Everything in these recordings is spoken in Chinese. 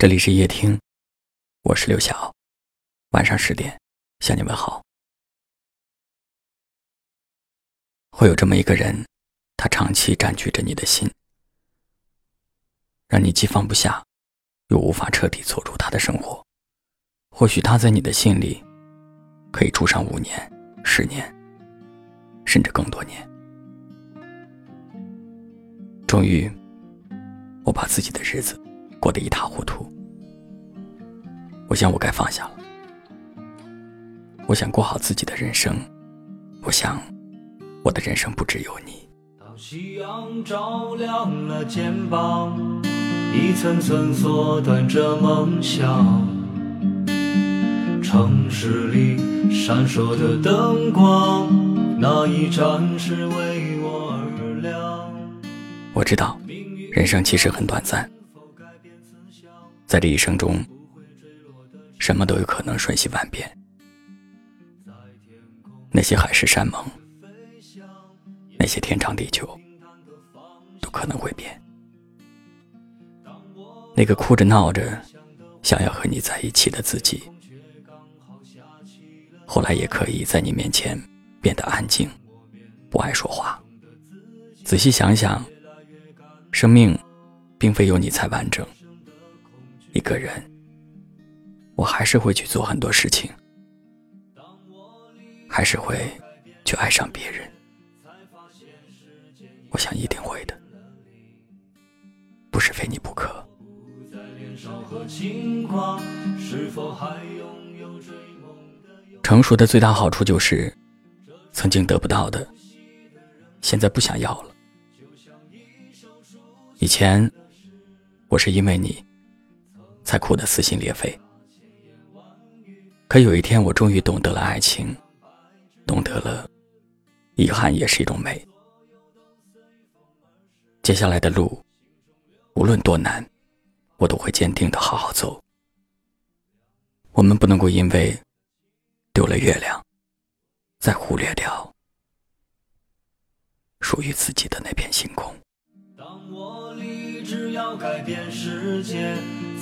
这里是夜听，我是刘晓。晚上十点向你问好。会有这么一个人，他长期占据着你的心，让你既放不下，又无法彻底走出他的生活。或许他在你的心里可以住上五年、十年，甚至更多年。终于，我把自己的日子。过得一塌糊涂，我想我该放下了。我想过好自己的人生，我想我的人生不只有你。当夕阳照亮了肩膀，一层层缩短着梦想。城市里闪烁的灯光，那一盏是为我而亮。我知道，人生其实很短暂。在这一生中，什么都有可能瞬息万变。那些海誓山盟，那些天长地久，都可能会变。那个哭着闹着想要和你在一起的自己，后来也可以在你面前变得安静，不爱说话。仔细想想，生命并非有你才完整。一个人，我还是会去做很多事情，还是会去爱上别人。我想一定会的，不是非你不可。成熟的最大好处就是，曾经得不到的，现在不想要了。以前，我是因为你。才哭得撕心裂肺。可有一天，我终于懂得了爱情，懂得了遗憾也是一种美。接下来的路，无论多难，我都会坚定的好好走。我们不能够因为丢了月亮，再忽略掉属于自己的那片星空。当我立志要改变世界。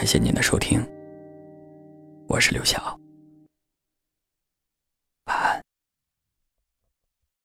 感谢您的收听，我是刘晓。